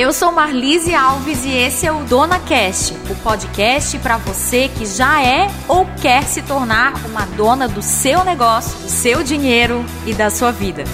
eu sou Marlise Alves e esse é o Dona Cast, o podcast para você que já é ou quer se tornar uma dona do seu negócio, do seu dinheiro e da sua vida.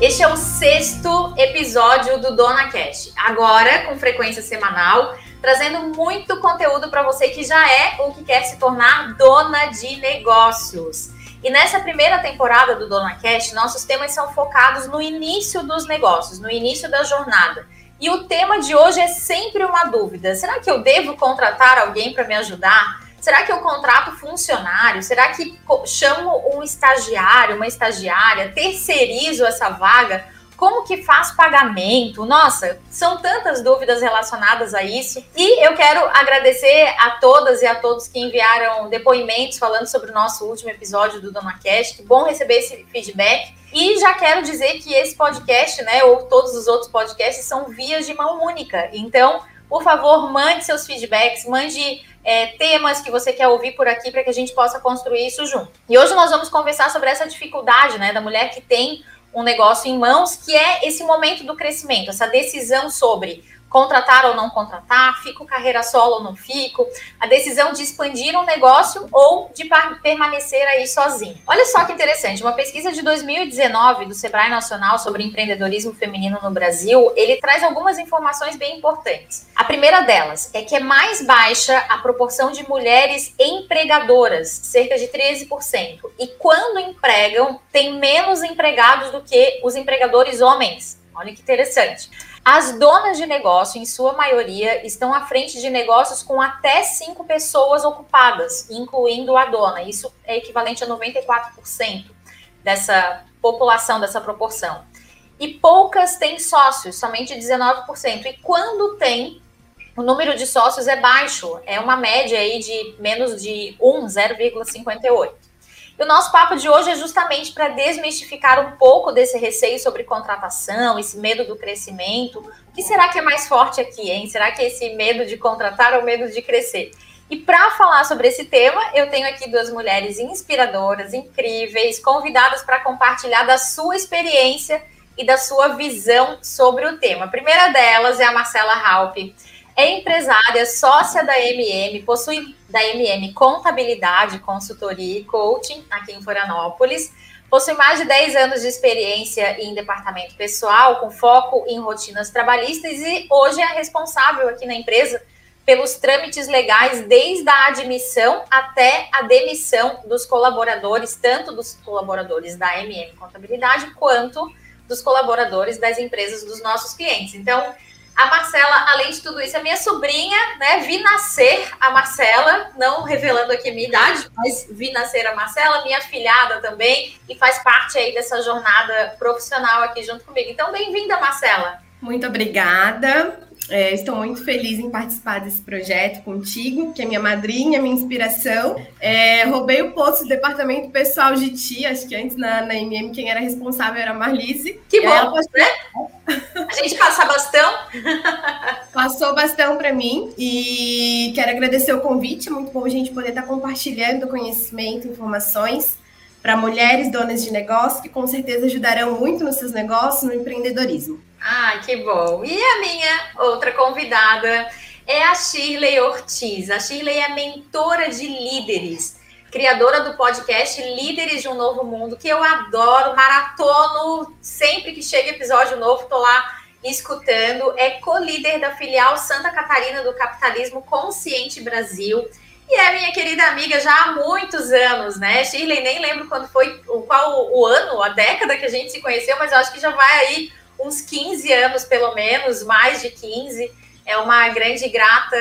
Este é o sexto episódio do Dona Cast, agora com frequência semanal trazendo muito conteúdo para você que já é ou que quer se tornar dona de negócios. E nessa primeira temporada do Dona Cash, nossos temas são focados no início dos negócios, no início da jornada. E o tema de hoje é sempre uma dúvida: será que eu devo contratar alguém para me ajudar? Será que eu contrato funcionário? Será que chamo um estagiário, uma estagiária, terceirizo essa vaga? Como que faz pagamento? Nossa, são tantas dúvidas relacionadas a isso. E eu quero agradecer a todas e a todos que enviaram depoimentos falando sobre o nosso último episódio do Dona Cash. Que bom receber esse feedback. E já quero dizer que esse podcast, né, ou todos os outros podcasts, são vias de mão única. Então, por favor, mande seus feedbacks, mande é, temas que você quer ouvir por aqui para que a gente possa construir isso junto. E hoje nós vamos conversar sobre essa dificuldade, né, da mulher que tem um negócio em mãos, que é esse momento do crescimento, essa decisão sobre contratar ou não contratar, fico carreira solo ou não fico, a decisão de expandir um negócio ou de permanecer aí sozinho. Olha só que interessante, uma pesquisa de 2019 do Sebrae Nacional sobre empreendedorismo feminino no Brasil, ele traz algumas informações bem importantes. A primeira delas é que é mais baixa a proporção de mulheres empregadoras, cerca de 13%, e quando empregam, tem menos empregados do que os empregadores homens. Olha que interessante. As donas de negócio, em sua maioria, estão à frente de negócios com até cinco pessoas ocupadas, incluindo a dona. Isso é equivalente a 94% dessa população, dessa proporção. E poucas têm sócios, somente 19%. E quando tem, o número de sócios é baixo, é uma média aí de menos de 1, 0,58. E o nosso papo de hoje é justamente para desmistificar um pouco desse receio sobre contratação, esse medo do crescimento. O que será que é mais forte aqui, hein? Será que é esse medo de contratar ou medo de crescer? E para falar sobre esse tema, eu tenho aqui duas mulheres inspiradoras, incríveis, convidadas para compartilhar da sua experiência e da sua visão sobre o tema. A primeira delas é a Marcela Halpe. É empresária, sócia da MM, possui da MM Contabilidade, Consultoria e Coaching, aqui em Florianópolis. Possui mais de 10 anos de experiência em departamento pessoal, com foco em rotinas trabalhistas, e hoje é responsável aqui na empresa pelos trâmites legais, desde a admissão até a demissão dos colaboradores, tanto dos colaboradores da MM Contabilidade, quanto dos colaboradores das empresas dos nossos clientes. Então, a Marcela, além de tudo isso, é minha sobrinha, né? Vi nascer a Marcela, não revelando aqui a minha idade, mas vi nascer a Marcela, minha filhada também, e faz parte aí dessa jornada profissional aqui junto comigo. Então, bem-vinda, Marcela. Muito obrigada. É, estou muito feliz em participar desse projeto contigo, que é minha madrinha, minha inspiração. É, roubei o posto do departamento pessoal de ti, acho que antes na, na MM quem era responsável era a Marlise. Que bom, ela, né? A gente passa bastão. Passou bastão para mim e quero agradecer o convite. É muito bom a gente poder estar compartilhando conhecimento, informações para mulheres donas de negócio que com certeza ajudarão muito nos seus negócios, no empreendedorismo. Ah, que bom. E a minha outra convidada é a Shirley Ortiz. A Shirley é mentora de líderes, criadora do podcast Líderes de um Novo Mundo, que eu adoro, maratono, sempre que chega episódio novo, tô lá escutando. É co-líder da filial Santa Catarina do Capitalismo Consciente Brasil. E é minha querida amiga já há muitos anos, né? Shirley, nem lembro quando foi, qual o ano, a década que a gente se conheceu, mas eu acho que já vai aí uns 15 anos, pelo menos, mais de 15. É uma grande grata,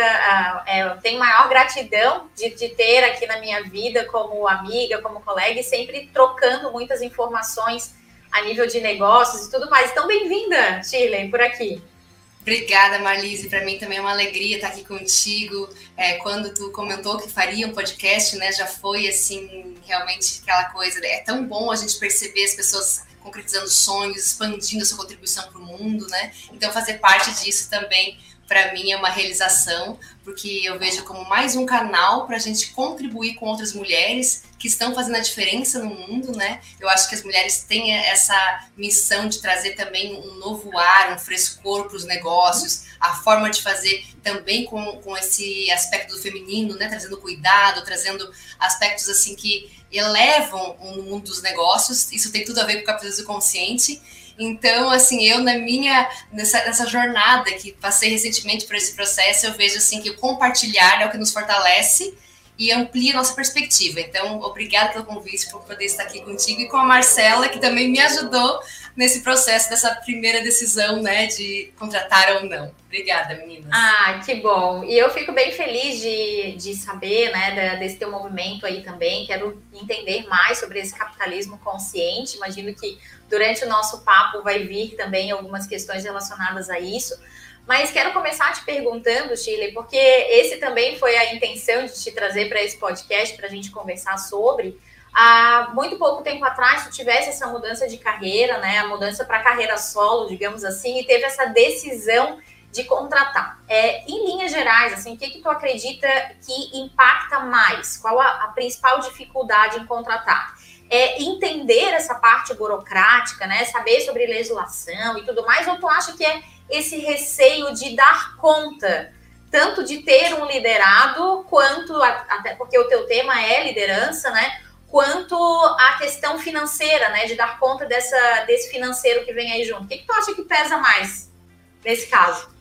é, eu tenho maior gratidão de, de ter aqui na minha vida como amiga, como colega, e sempre trocando muitas informações a nível de negócios e tudo mais. Então, bem-vinda, Shirley, por aqui. Obrigada, Marlise. Para mim também é uma alegria estar aqui contigo. É, quando tu comentou que faria um podcast, né, já foi assim realmente aquela coisa. É tão bom a gente perceber as pessoas concretizando sonhos, expandindo a sua contribuição para o mundo, né? Então, fazer parte disso também para mim é uma realização, porque eu vejo como mais um canal para a gente contribuir com outras mulheres que estão fazendo a diferença no mundo, né? Eu acho que as mulheres têm essa missão de trazer também um novo ar, um frescor para os negócios, a forma de fazer também com, com esse aspecto do feminino, né? Trazendo cuidado, trazendo aspectos assim que elevam o mundo dos negócios. Isso tem tudo a ver com o capitalismo consciente. Então, assim, eu na minha nessa, nessa jornada que passei recentemente por esse processo, eu vejo assim que o compartilhar é o que nos fortalece e amplia nossa perspectiva. Então, obrigada pelo convite por poder estar aqui contigo e com a Marcela, que também me ajudou nesse processo dessa primeira decisão, né, de contratar ou não. Obrigada, meninas. Ah, que bom. E eu fico bem feliz de, de saber, né, desse teu movimento aí também. Quero entender mais sobre esse capitalismo consciente. Imagino que durante o nosso papo vai vir também algumas questões relacionadas a isso. Mas quero começar te perguntando, Shirley, porque esse também foi a intenção de te trazer para esse podcast para a gente conversar sobre. Há muito pouco tempo atrás, tu tivesse essa mudança de carreira, né? A mudança para carreira solo, digamos assim, e teve essa decisão de contratar. É, em linhas gerais, assim, o que, que tu acredita que impacta mais? Qual a, a principal dificuldade em contratar? É entender essa parte burocrática, né? Saber sobre legislação e tudo mais, ou tu acha que é esse receio de dar conta, tanto de ter um liderado, quanto, até porque o teu tema é liderança, né? Quanto a questão financeira, né? De dar conta dessa, desse financeiro que vem aí junto. O que, que tu acha que pesa mais nesse caso?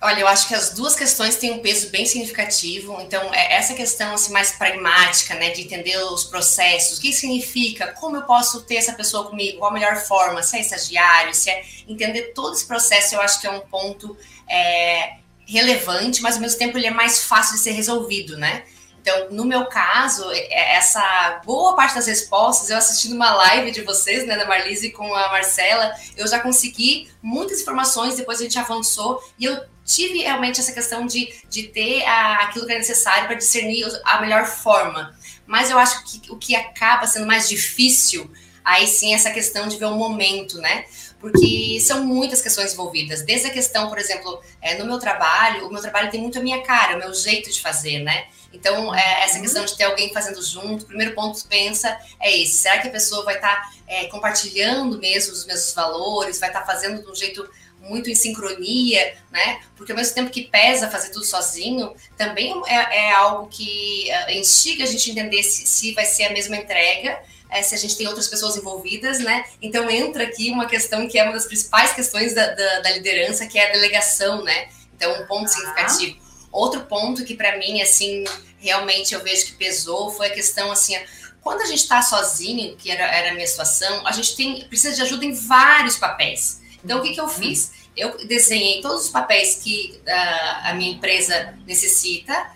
Olha, eu acho que as duas questões têm um peso bem significativo. Então, é essa questão assim, mais pragmática, né, de entender os processos, o que significa, como eu posso ter essa pessoa comigo, qual a melhor forma, se é estagiário, se é entender todo esse processo, eu acho que é um ponto é, relevante, mas ao mesmo tempo ele é mais fácil de ser resolvido, né? Então, no meu caso, é, essa boa parte das respostas, eu assistindo uma live de vocês, né, da Marlise com a Marcela, eu já consegui muitas informações, depois a gente avançou, e eu tive realmente essa questão de, de ter a, aquilo que é necessário para discernir a melhor forma. Mas eu acho que o que acaba sendo mais difícil, aí sim, é essa questão de ver o momento, né? Porque são muitas questões envolvidas. Desde a questão, por exemplo, é, no meu trabalho, o meu trabalho tem muito a minha cara, o meu jeito de fazer, né? Então, é, essa questão de ter alguém fazendo junto, o primeiro ponto que pensa é esse: será que a pessoa vai estar tá, é, compartilhando mesmo os mesmos valores, vai estar tá fazendo de um jeito muito em sincronia, né? Porque ao mesmo tempo que pesa fazer tudo sozinho, também é, é algo que é, instiga a gente a entender se, se vai ser a mesma entrega, é, se a gente tem outras pessoas envolvidas, né? Então entra aqui uma questão que é uma das principais questões da, da, da liderança, que é a delegação, né? Então, um ponto ah. significativo. Outro ponto que para mim, assim, realmente eu vejo que pesou foi a questão, assim, quando a gente está sozinho, que era, era a minha situação, a gente tem, precisa de ajuda em vários papéis. Então, o que, que eu fiz? Eu desenhei todos os papéis que uh, a minha empresa necessita,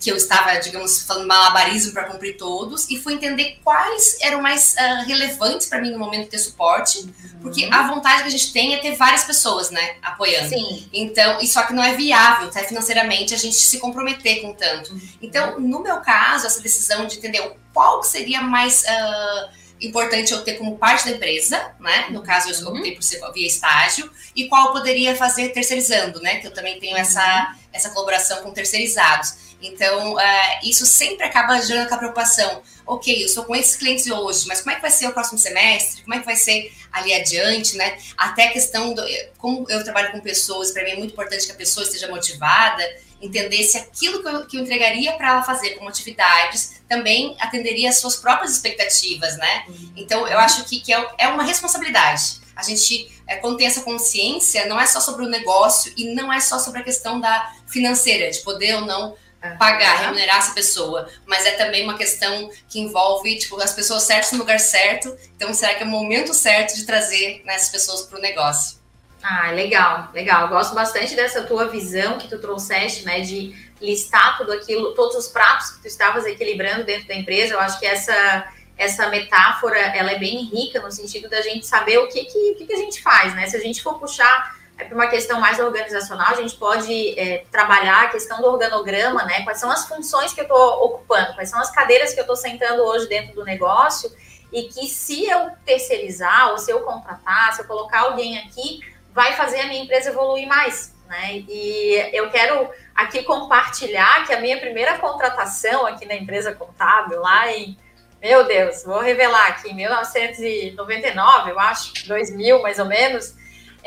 que eu estava, digamos, falando malabarismo para cumprir todos, e fui entender quais eram mais uh, relevantes para mim no momento de ter suporte, uhum. porque a vontade que a gente tem é ter várias pessoas, né, apoiando. Sim. Então, e só que não é viável, tá, financeiramente, a gente se comprometer com tanto. Uhum. Então, no meu caso, essa decisão de entender qual seria mais. Uh, importante eu ter como parte da empresa, né? No caso, eu optei por ser via estágio, e qual eu poderia fazer terceirizando, né? Que eu também tenho essa, essa colaboração com terceirizados. Então, uh, isso sempre acaba gerando aquela preocupação. Ok, eu estou com esses clientes hoje, mas como é que vai ser o próximo semestre? Como é que vai ser ali adiante, né? Até a questão do. Como eu trabalho com pessoas, para mim é muito importante que a pessoa esteja motivada entender se aquilo que eu, que eu entregaria para ela fazer como atividades também atenderia às suas próprias expectativas, né? Uhum. Então, eu acho que, que é, é uma responsabilidade. A gente, é, quando tem essa consciência, não é só sobre o negócio e não é só sobre a questão da financeira, de poder ou não pagar, remunerar essa pessoa, mas é também uma questão que envolve tipo, as pessoas certas no lugar certo. Então, será que é o momento certo de trazer né, essas pessoas para o negócio? Ah, legal, legal. Gosto bastante dessa tua visão que tu trouxeste, né, de listar tudo aquilo, todos os pratos que tu estavas equilibrando dentro da empresa. Eu acho que essa essa metáfora, ela é bem rica no sentido da gente saber o que que, que, que a gente faz, né? Se a gente for puxar é para uma questão mais organizacional, a gente pode é, trabalhar a questão do organograma, né? Quais são as funções que eu estou ocupando, quais são as cadeiras que eu estou sentando hoje dentro do negócio, e que se eu terceirizar ou se eu contratar, se eu colocar alguém aqui, vai fazer a minha empresa evoluir mais. né? E eu quero aqui compartilhar que a minha primeira contratação aqui na empresa contábil, lá em, meu Deus, vou revelar aqui, em 1999, eu acho, 2000 mais ou menos,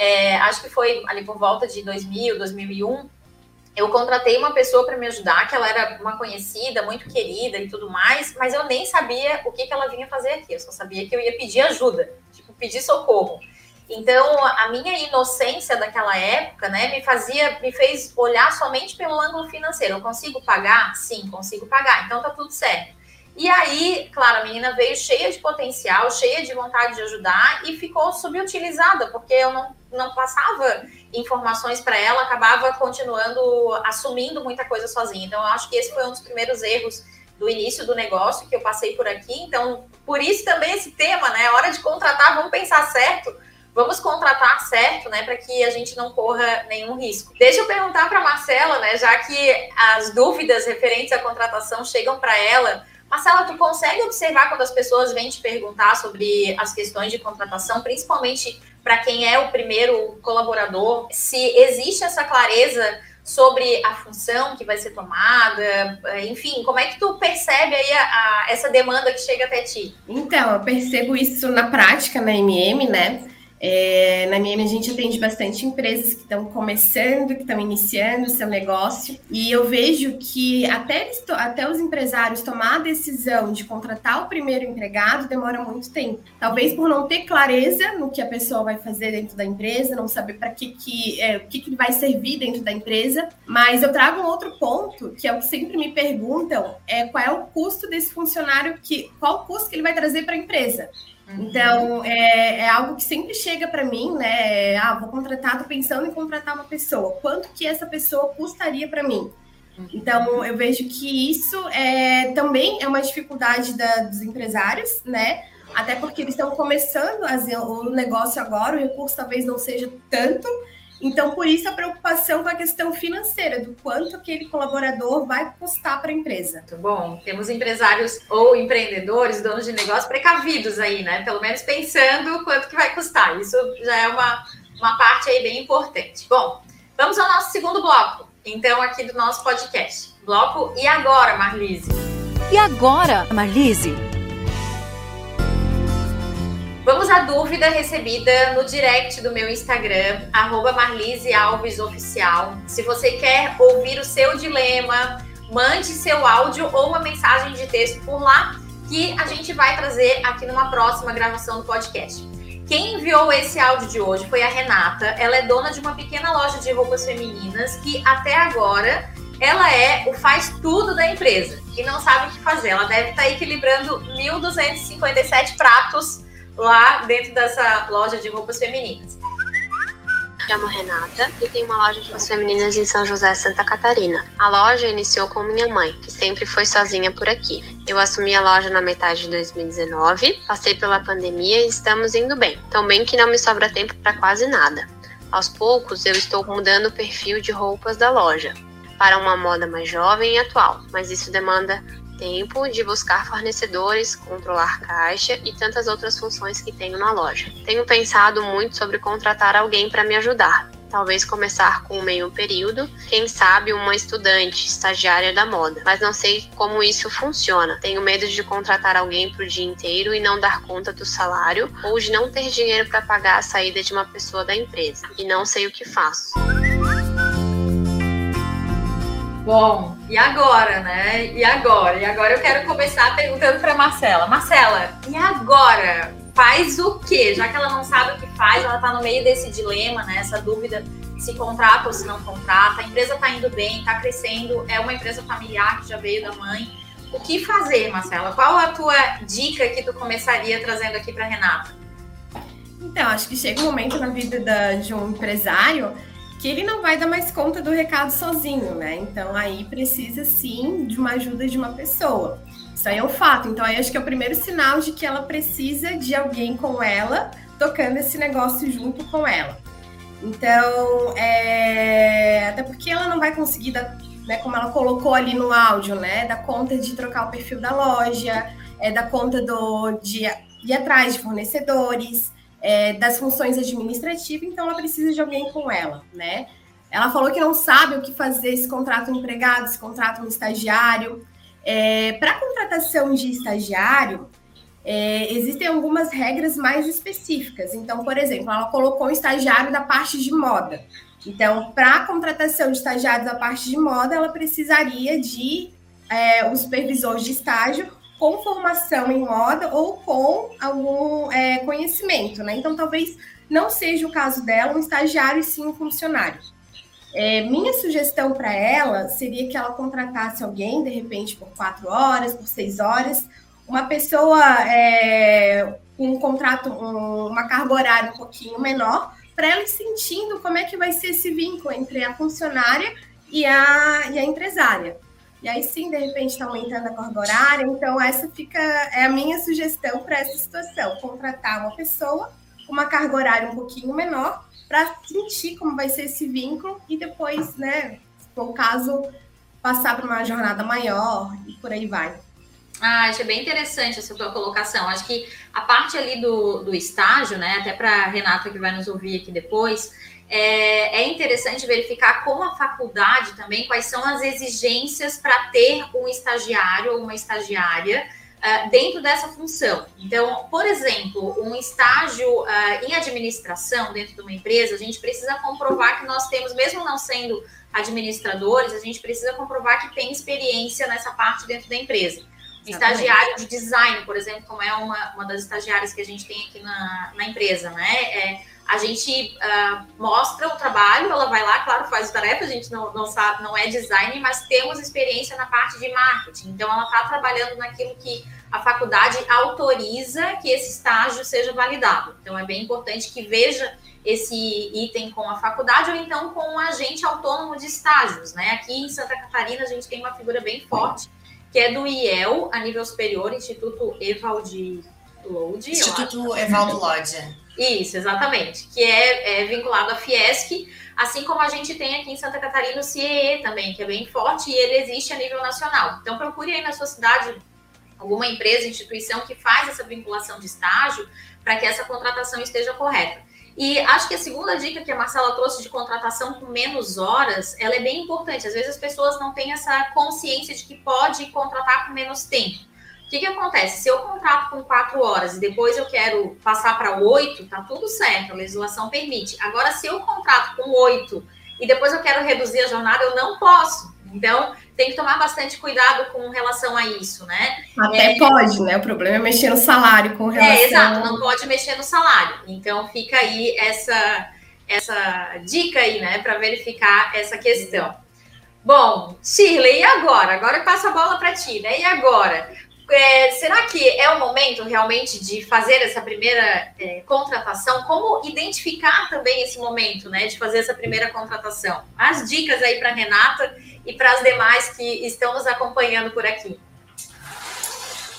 é, acho que foi ali por volta de 2000, 2001, eu contratei uma pessoa para me ajudar, que ela era uma conhecida, muito querida e tudo mais, mas eu nem sabia o que, que ela vinha fazer aqui, eu só sabia que eu ia pedir ajuda, tipo, pedir socorro. Então, a minha inocência daquela época, né, me fazia, me fez olhar somente pelo ângulo financeiro. Eu consigo pagar? Sim, consigo pagar. Então tá tudo certo. E aí, claro, a menina veio cheia de potencial, cheia de vontade de ajudar e ficou subutilizada, porque eu não, não passava informações para ela, acabava continuando assumindo muita coisa sozinha. Então, eu acho que esse foi um dos primeiros erros do início do negócio que eu passei por aqui. Então, por isso também esse tema, né? Hora de contratar, vamos pensar certo vamos contratar certo, né, para que a gente não corra nenhum risco. Deixa eu perguntar para Marcela, né, já que as dúvidas referentes à contratação chegam para ela. Marcela, tu consegue observar quando as pessoas vêm te perguntar sobre as questões de contratação, principalmente para quem é o primeiro colaborador, se existe essa clareza sobre a função que vai ser tomada, enfim, como é que tu percebe aí a, a, essa demanda que chega até ti? Então, eu percebo isso na prática na MM, né? É, na minha a gente atende bastante empresas que estão começando, que estão iniciando o seu negócio, e eu vejo que até, até os empresários tomar a decisão de contratar o primeiro empregado demora muito tempo. Talvez por não ter clareza no que a pessoa vai fazer dentro da empresa, não saber para que, que, é, que, que vai servir dentro da empresa. Mas eu trago um outro ponto, que é o que sempre me perguntam, é qual é o custo desse funcionário, que, qual o custo que ele vai trazer para a empresa. Então, é, é, algo que sempre chega para mim, né? Ah, vou contratar, tô pensando em contratar uma pessoa. Quanto que essa pessoa custaria para mim? Então, eu vejo que isso é, também é uma dificuldade da, dos empresários, né? Até porque eles estão começando a, o negócio agora, o recurso talvez não seja tanto, então, por isso a preocupação com a questão financeira, do quanto aquele colaborador vai custar para a empresa. Muito bom. Temos empresários ou empreendedores, donos de negócio precavidos aí, né? Pelo menos pensando quanto que vai custar. Isso já é uma, uma parte aí bem importante. Bom, vamos ao nosso segundo bloco, então, aqui do nosso podcast. Bloco E Agora, Marlise? E agora, Marlise? Vamos à dúvida recebida no direct do meu Instagram, arroba. Se você quer ouvir o seu dilema, mande seu áudio ou uma mensagem de texto por lá, que a gente vai trazer aqui numa próxima gravação do podcast. Quem enviou esse áudio de hoje foi a Renata. Ela é dona de uma pequena loja de roupas femininas que até agora ela é o faz tudo da empresa e não sabe o que fazer. Ela deve estar equilibrando 1.257 pratos lá dentro dessa loja de roupas femininas. Chamo Renata e tenho uma loja de roupas femininas em São José, Santa Catarina. A loja iniciou com minha mãe, que sempre foi sozinha por aqui. Eu assumi a loja na metade de 2019, passei pela pandemia e estamos indo bem. Tão bem que não me sobra tempo para quase nada. Aos poucos, eu estou mudando o perfil de roupas da loja para uma moda mais jovem e atual, mas isso demanda tempo de buscar fornecedores, controlar caixa e tantas outras funções que tenho na loja. Tenho pensado muito sobre contratar alguém para me ajudar. Talvez começar com um meio período, quem sabe uma estudante, estagiária da moda. Mas não sei como isso funciona. Tenho medo de contratar alguém para o dia inteiro e não dar conta do salário, ou de não ter dinheiro para pagar a saída de uma pessoa da empresa. E não sei o que faço. Bom, e agora, né? E agora? E agora eu quero começar perguntando para Marcela. Marcela, e agora? Faz o quê? Já que ela não sabe o que faz, ela está no meio desse dilema, né? Essa dúvida se contrata ou se não contrata. A empresa está indo bem, está crescendo, é uma empresa familiar que já veio da mãe. O que fazer, Marcela? Qual a tua dica que tu começaria trazendo aqui para Renata? Então, acho que chega um momento na vida da, de um empresário que ele não vai dar mais conta do recado sozinho, né? Então aí precisa sim de uma ajuda de uma pessoa. Isso aí é um fato. Então aí acho que é o primeiro sinal de que ela precisa de alguém com ela, tocando esse negócio junto com ela. Então, é... até porque ela não vai conseguir dar, né, como ela colocou ali no áudio, né, dar conta de trocar o perfil da loja, é, dar conta do, de ir atrás de fornecedores, é, das funções administrativas, então ela precisa de alguém com ela, né? Ela falou que não sabe o que fazer se contrata um empregado, se contrata um estagiário. É, Para contratação de estagiário, é, existem algumas regras mais específicas. Então, por exemplo, ela colocou um estagiário da parte de moda. Então, para a contratação de estagiários da parte de moda, ela precisaria de é, um supervisor de estágio com formação em moda ou com algum é, conhecimento, né? Então, talvez não seja o caso dela um estagiário e sim um funcionário. É, minha sugestão para ela seria que ela contratasse alguém, de repente, por quatro horas, por seis horas, uma pessoa é, com um contrato, um, uma carga horária um pouquinho menor, para ela ir sentindo como é que vai ser esse vínculo entre a funcionária e a, e a empresária. E aí sim, de repente, está aumentando a carga horária. Então, essa fica é a minha sugestão para essa situação: contratar uma pessoa com uma carga horária um pouquinho menor para sentir como vai ser esse vínculo e depois, né, se for o caso, passar para uma jornada maior e por aí vai. Ah, achei bem interessante essa tua colocação. Acho que a parte ali do, do estágio, né, até para Renata que vai nos ouvir aqui depois, é, é, interessante verificar com a faculdade também quais são as exigências para ter um estagiário ou uma estagiária uh, dentro dessa função. Então, por exemplo, um estágio uh, em administração dentro de uma empresa, a gente precisa comprovar que nós temos, mesmo não sendo administradores, a gente precisa comprovar que tem experiência nessa parte dentro da empresa. Estagiário de design, por exemplo, como é uma, uma das estagiárias que a gente tem aqui na, na empresa, né? É, a gente uh, mostra o trabalho, ela vai lá, claro, faz a tarefa, a gente não, não sabe, não é design, mas temos experiência na parte de marketing. Então, ela está trabalhando naquilo que a faculdade autoriza que esse estágio seja validado. Então, é bem importante que veja esse item com a faculdade ou então com um agente autônomo de estágios, né? Aqui em Santa Catarina, a gente tem uma figura bem forte que é do IEL, a nível superior, Instituto Evaldi Lode. Instituto Evaldo Lode. Isso, exatamente. Que é, é, vinculado à Fiesc, assim como a gente tem aqui em Santa Catarina o CIE também, que é bem forte e ele existe a nível nacional. Então procure aí na sua cidade alguma empresa, instituição que faz essa vinculação de estágio para que essa contratação esteja correta. E acho que a segunda dica que a Marcela trouxe de contratação com menos horas, ela é bem importante. Às vezes as pessoas não têm essa consciência de que pode contratar com menos tempo. O que, que acontece? Se eu contrato com quatro horas e depois eu quero passar para oito, tá tudo certo, a legislação permite. Agora, se eu contrato com oito e depois eu quero reduzir a jornada, eu não posso. Então, tem que tomar bastante cuidado com relação a isso, né? Até é, pode, né? O problema é mexer no salário com relação... É, exato, não pode mexer no salário. Então, fica aí essa, essa dica aí, né? Para verificar essa questão. Bom, Shirley, e agora? Agora eu passo a bola para ti, né? E agora? É, será que é o momento realmente de fazer essa primeira é, contratação? Como identificar também esse momento, né, de fazer essa primeira contratação? As dicas aí para Renata e para as demais que estão nos acompanhando por aqui.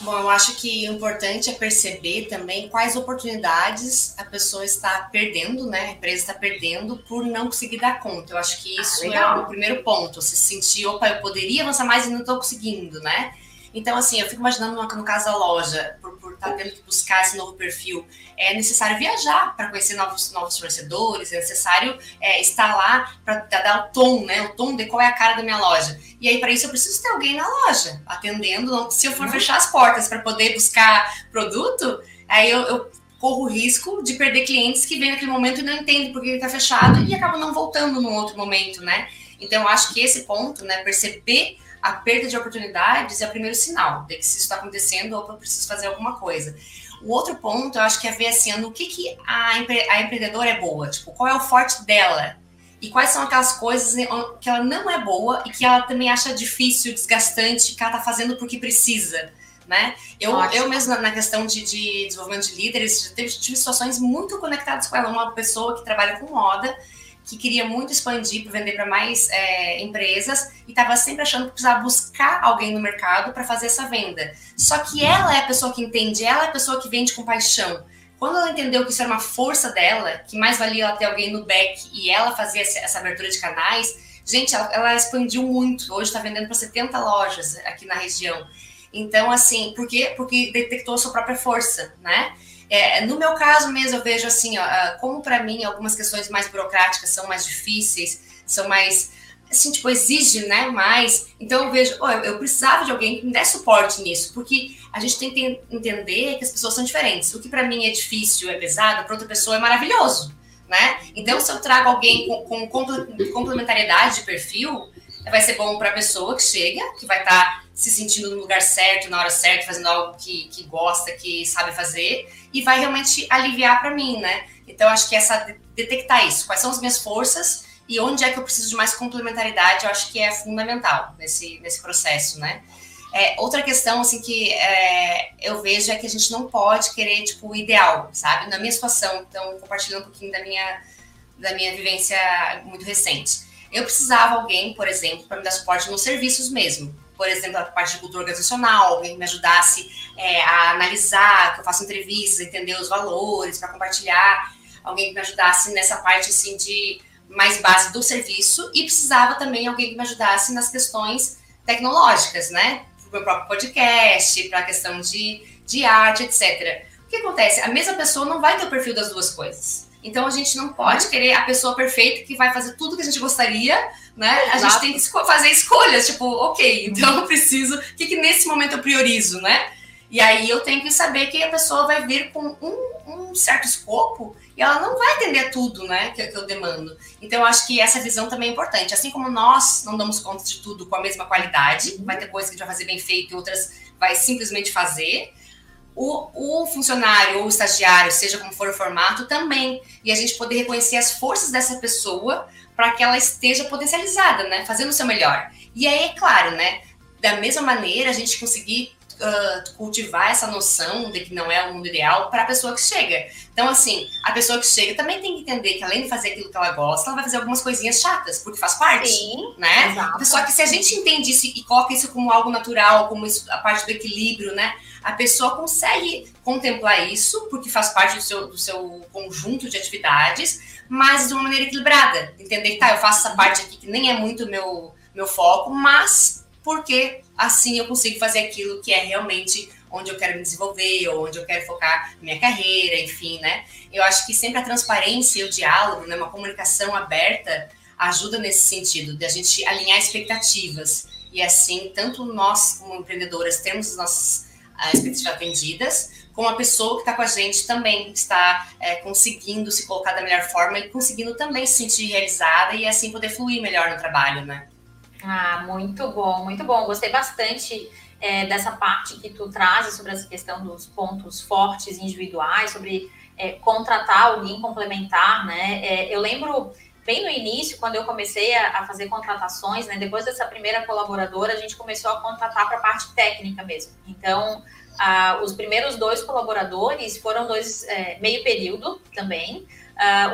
Bom, eu acho que o importante é perceber também quais oportunidades a pessoa está perdendo, né? A empresa está perdendo por não conseguir dar conta. Eu acho que isso ah, é o primeiro ponto. Se sentir, opa, eu poderia avançar mais e não estou conseguindo, né? Então, assim, eu fico imaginando no, no caso da loja, por, por estar tá tendo que buscar esse novo perfil, é necessário viajar para conhecer novos, novos fornecedores, é necessário é, estar lá para dar o tom, né? O tom de qual é a cara da minha loja. E aí, para isso, eu preciso ter alguém na loja, atendendo. Se eu for uhum. fechar as portas para poder buscar produto, aí eu, eu corro o risco de perder clientes que vêm naquele momento e não entendem porque ele está fechado e acabam não voltando num outro momento, né? Então, eu acho que esse ponto, né, perceber a perda de oportunidades é o primeiro sinal de que se isso está acontecendo ou eu preciso fazer alguma coisa. O outro ponto, eu acho que é ver assim, no que, que a, empre a empreendedora é boa, tipo, qual é o forte dela e quais são aquelas coisas que ela não é boa e que ela também acha difícil, desgastante, que ela está fazendo porque precisa. Né? Eu, eu mesmo, na questão de, de desenvolvimento de líderes, tive, tive situações muito conectadas com ela. Uma pessoa que trabalha com moda, que queria muito expandir para vender para mais é, empresas e estava sempre achando que precisava buscar alguém no mercado para fazer essa venda. Só que ela é a pessoa que entende, ela é a pessoa que vende com paixão. Quando ela entendeu que isso era uma força dela, que mais valia ela ter alguém no back e ela fazia essa abertura de canais, gente, ela, ela expandiu muito. Hoje está vendendo para 70 lojas aqui na região. Então, assim, por quê? Porque detectou a sua própria força, né? É, no meu caso mesmo, eu vejo assim, ó, como para mim algumas questões mais burocráticas são mais difíceis, são mais assim, tipo, exige, né, mais. Então eu vejo, oh, eu precisava de alguém que me desse suporte nisso, porque a gente tem que entender que as pessoas são diferentes. O que para mim é difícil, é pesado, para outra pessoa é maravilhoso, né? Então se eu trago alguém com, com complementariedade de perfil, vai ser bom para a pessoa que chega, que vai estar tá se sentindo no lugar certo, na hora certa, fazendo algo que, que gosta, que sabe fazer, e vai realmente aliviar para mim, né? Então acho que essa detectar isso, quais são as minhas forças e onde é que eu preciso de mais complementaridade, eu acho que é fundamental nesse, nesse processo, né? É, outra questão, assim, que é, eu vejo é que a gente não pode querer, tipo, o ideal, sabe? Na minha situação, então, compartilhando um pouquinho da minha, da minha vivência muito recente. Eu precisava alguém, por exemplo, para me dar suporte nos serviços mesmo. Por exemplo, a parte de cultura organizacional, alguém que me ajudasse é, a analisar, que eu faça entrevistas, entender os valores, para compartilhar. Alguém que me ajudasse nessa parte, assim, de mais base do serviço e precisava também alguém que me ajudasse nas questões tecnológicas, né? Para o meu próprio podcast, para a questão de, de arte, etc. O que acontece? A mesma pessoa não vai ter o perfil das duas coisas. Então a gente não pode querer a pessoa perfeita que vai fazer tudo que a gente gostaria, né? A gente tem que fazer escolhas, tipo, ok, então eu preciso, o que, que nesse momento eu priorizo, né? E aí eu tenho que saber que a pessoa vai vir com um, um certo escopo e ela não vai atender tudo, né, que, que eu demando. Então eu acho que essa visão também é importante. Assim como nós não damos conta de tudo com a mesma qualidade, vai ter coisas que a gente vai fazer bem feito e outras vai simplesmente fazer. O, o, funcionário ou o estagiário, seja como for o formato, também. E a gente poder reconhecer as forças dessa pessoa para que ela esteja potencializada, né? Fazendo o seu melhor. E aí, é claro, né? Da mesma maneira, a gente conseguir uh, cultivar essa noção de que não é o mundo ideal para a pessoa que chega. Então, assim, a pessoa que chega também tem que entender que além de fazer aquilo que ela gosta, ela vai fazer algumas coisinhas chatas, porque faz parte, Sim, né? Exato. Só que se a gente entende isso e coloca isso como algo natural, como isso, a parte do equilíbrio, né? A pessoa consegue contemplar isso, porque faz parte do seu, do seu conjunto de atividades, mas de uma maneira equilibrada. Entender que, tá, eu faço essa parte aqui que nem é muito meu, meu foco, mas porque assim eu consigo fazer aquilo que é realmente onde eu quero me desenvolver, ou onde eu quero focar minha carreira, enfim, né? Eu acho que sempre a transparência e o diálogo, né, uma comunicação aberta, ajuda nesse sentido, de a gente alinhar expectativas. E assim, tanto nós, como empreendedoras, temos as nossas uh, expectativas atendidas, como a pessoa que está com a gente também está é, conseguindo se colocar da melhor forma e conseguindo também se sentir realizada e assim poder fluir melhor no trabalho, né? Ah, muito bom, muito bom. Gostei bastante é, dessa parte que tu trazes sobre essa questão dos pontos fortes individuais, sobre é, contratar alguém complementar, né? É, eu lembro bem no início, quando eu comecei a, a fazer contratações, né? Depois dessa primeira colaboradora, a gente começou a contratar para a parte técnica mesmo. Então, os primeiros dois colaboradores foram dois é, meio período também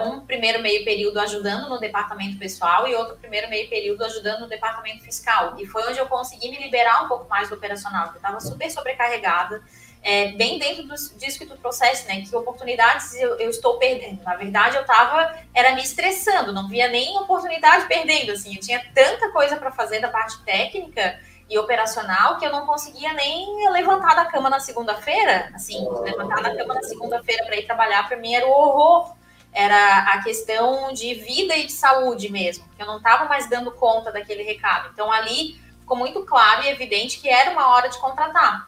um primeiro meio período ajudando no departamento pessoal e outro primeiro meio período ajudando no departamento fiscal. E foi onde eu consegui me liberar um pouco mais do operacional, porque eu estava super sobrecarregada, é, bem dentro do, disso que tu trouxeste, né? Que oportunidades eu, eu estou perdendo. Na verdade, eu estava, era me estressando, não via nem oportunidade perdendo, assim. Eu tinha tanta coisa para fazer da parte técnica e operacional que eu não conseguia nem levantar da cama na segunda-feira. Assim, levantar da cama na segunda-feira para ir trabalhar, para mim era o horror era a questão de vida e de saúde mesmo, que eu não estava mais dando conta daquele recado. Então ali ficou muito claro e evidente que era uma hora de contratar.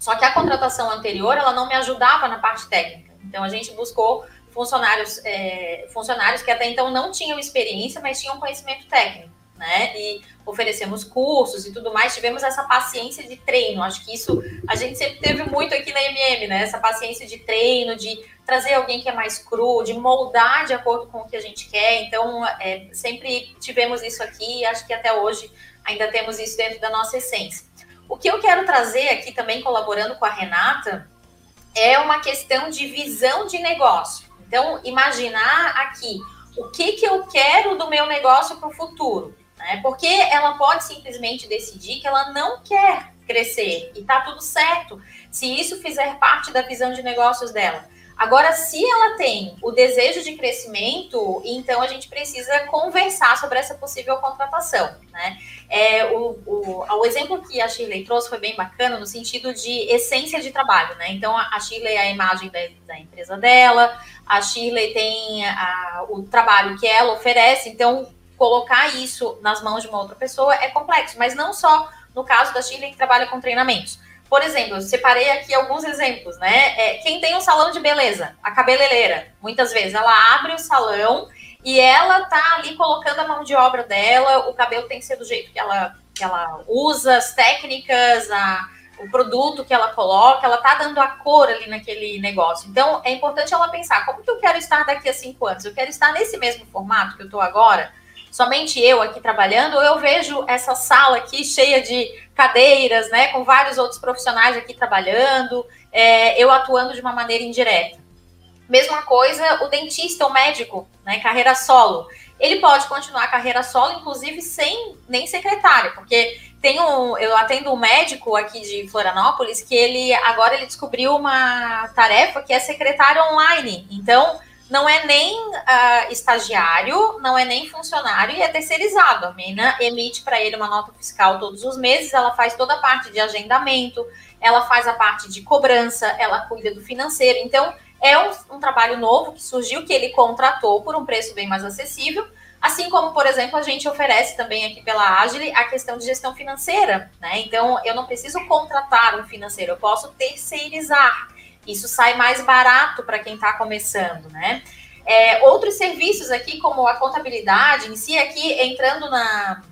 Só que a contratação anterior ela não me ajudava na parte técnica. Então a gente buscou funcionários, é, funcionários que até então não tinham experiência, mas tinham conhecimento técnico né? E oferecemos cursos e tudo mais, tivemos essa paciência de treino. Acho que isso a gente sempre teve muito aqui na MM, né? Essa paciência de treino, de trazer alguém que é mais cru, de moldar de acordo com o que a gente quer. Então, é, sempre tivemos isso aqui e acho que até hoje ainda temos isso dentro da nossa essência. O que eu quero trazer aqui também, colaborando com a Renata, é uma questão de visão de negócio. Então, imaginar aqui o que, que eu quero do meu negócio para o futuro. Né? Porque ela pode simplesmente decidir que ela não quer crescer e tá tudo certo se isso fizer parte da visão de negócios dela. Agora, se ela tem o desejo de crescimento, então a gente precisa conversar sobre essa possível contratação. Né? É, o, o, o exemplo que a Shirley trouxe foi bem bacana no sentido de essência de trabalho. Né? Então, a, Shirley é a imagem da, da empresa dela, a Shirley tem a, o trabalho que ela oferece, então colocar isso nas mãos de uma outra pessoa é complexo, mas não só no caso da Chile que trabalha com treinamentos. Por exemplo, eu separei aqui alguns exemplos, né? É, quem tem um salão de beleza, a cabeleireira, muitas vezes ela abre o salão e ela tá ali colocando a mão de obra dela, o cabelo tem que ser do jeito que ela, que ela usa, as técnicas, a, o produto que ela coloca, ela tá dando a cor ali naquele negócio. Então, é importante ela pensar, como que eu quero estar daqui a cinco anos? Eu quero estar nesse mesmo formato que eu tô agora? Somente eu aqui trabalhando, ou eu vejo essa sala aqui cheia de cadeiras, né, com vários outros profissionais aqui trabalhando, é, eu atuando de uma maneira indireta. Mesma coisa, o dentista, o médico, né, carreira solo. Ele pode continuar a carreira solo, inclusive sem nem secretário, porque tem um, eu atendo um médico aqui de Florianópolis que ele agora ele descobriu uma tarefa que é secretário online. Então, não é nem uh, estagiário, não é nem funcionário e é terceirizado. A mina emite para ele uma nota fiscal todos os meses, ela faz toda a parte de agendamento, ela faz a parte de cobrança, ela cuida do financeiro. Então, é um, um trabalho novo que surgiu, que ele contratou por um preço bem mais acessível. Assim como, por exemplo, a gente oferece também aqui pela Agile a questão de gestão financeira, né? Então, eu não preciso contratar um financeiro, eu posso terceirizar. Isso sai mais barato para quem está começando, né? É, outros serviços aqui, como a contabilidade em si, aqui entrando na,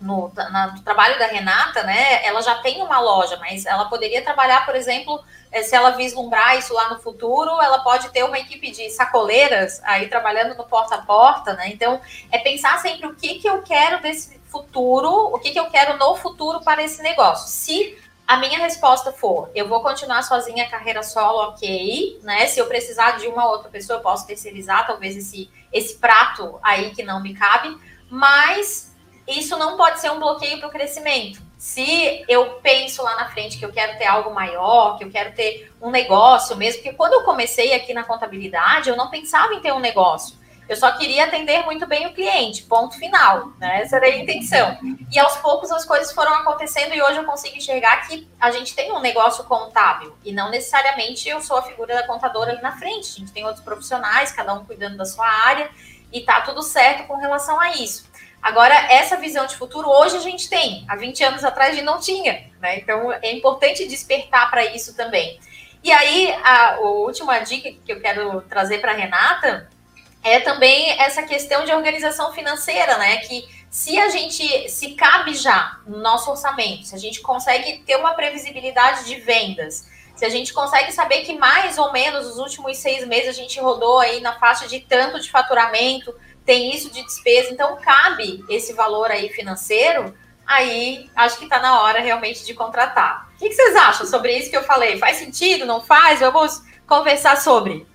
no, na, no, trabalho da Renata, né? Ela já tem uma loja, mas ela poderia trabalhar, por exemplo, é, se ela vislumbrar isso lá no futuro, ela pode ter uma equipe de sacoleiras aí trabalhando no porta a porta, né? Então, é pensar sempre o que, que eu quero desse futuro, o que, que eu quero no futuro para esse negócio. Se a minha resposta for: eu vou continuar sozinha, carreira solo, ok, né? Se eu precisar de uma outra pessoa, eu posso terceirizar, talvez esse, esse prato aí que não me cabe, mas isso não pode ser um bloqueio para o crescimento. Se eu penso lá na frente que eu quero ter algo maior, que eu quero ter um negócio mesmo, porque quando eu comecei aqui na contabilidade, eu não pensava em ter um negócio. Eu só queria atender muito bem o cliente, ponto final. Né? Essa era a intenção. E aos poucos as coisas foram acontecendo e hoje eu consigo enxergar que a gente tem um negócio contábil e não necessariamente eu sou a figura da contadora ali na frente. A gente tem outros profissionais, cada um cuidando da sua área e tá tudo certo com relação a isso. Agora, essa visão de futuro hoje a gente tem, há 20 anos atrás a gente não tinha, né? Então é importante despertar para isso também. E aí, a, a última dica que eu quero trazer para Renata é também essa questão de organização financeira, né? Que se a gente se cabe já no nosso orçamento, se a gente consegue ter uma previsibilidade de vendas, se a gente consegue saber que mais ou menos os últimos seis meses a gente rodou aí na faixa de tanto de faturamento, tem isso de despesa, então cabe esse valor aí financeiro, aí acho que está na hora realmente de contratar. O que vocês acham sobre isso que eu falei? Faz sentido? Não faz? Vamos conversar sobre.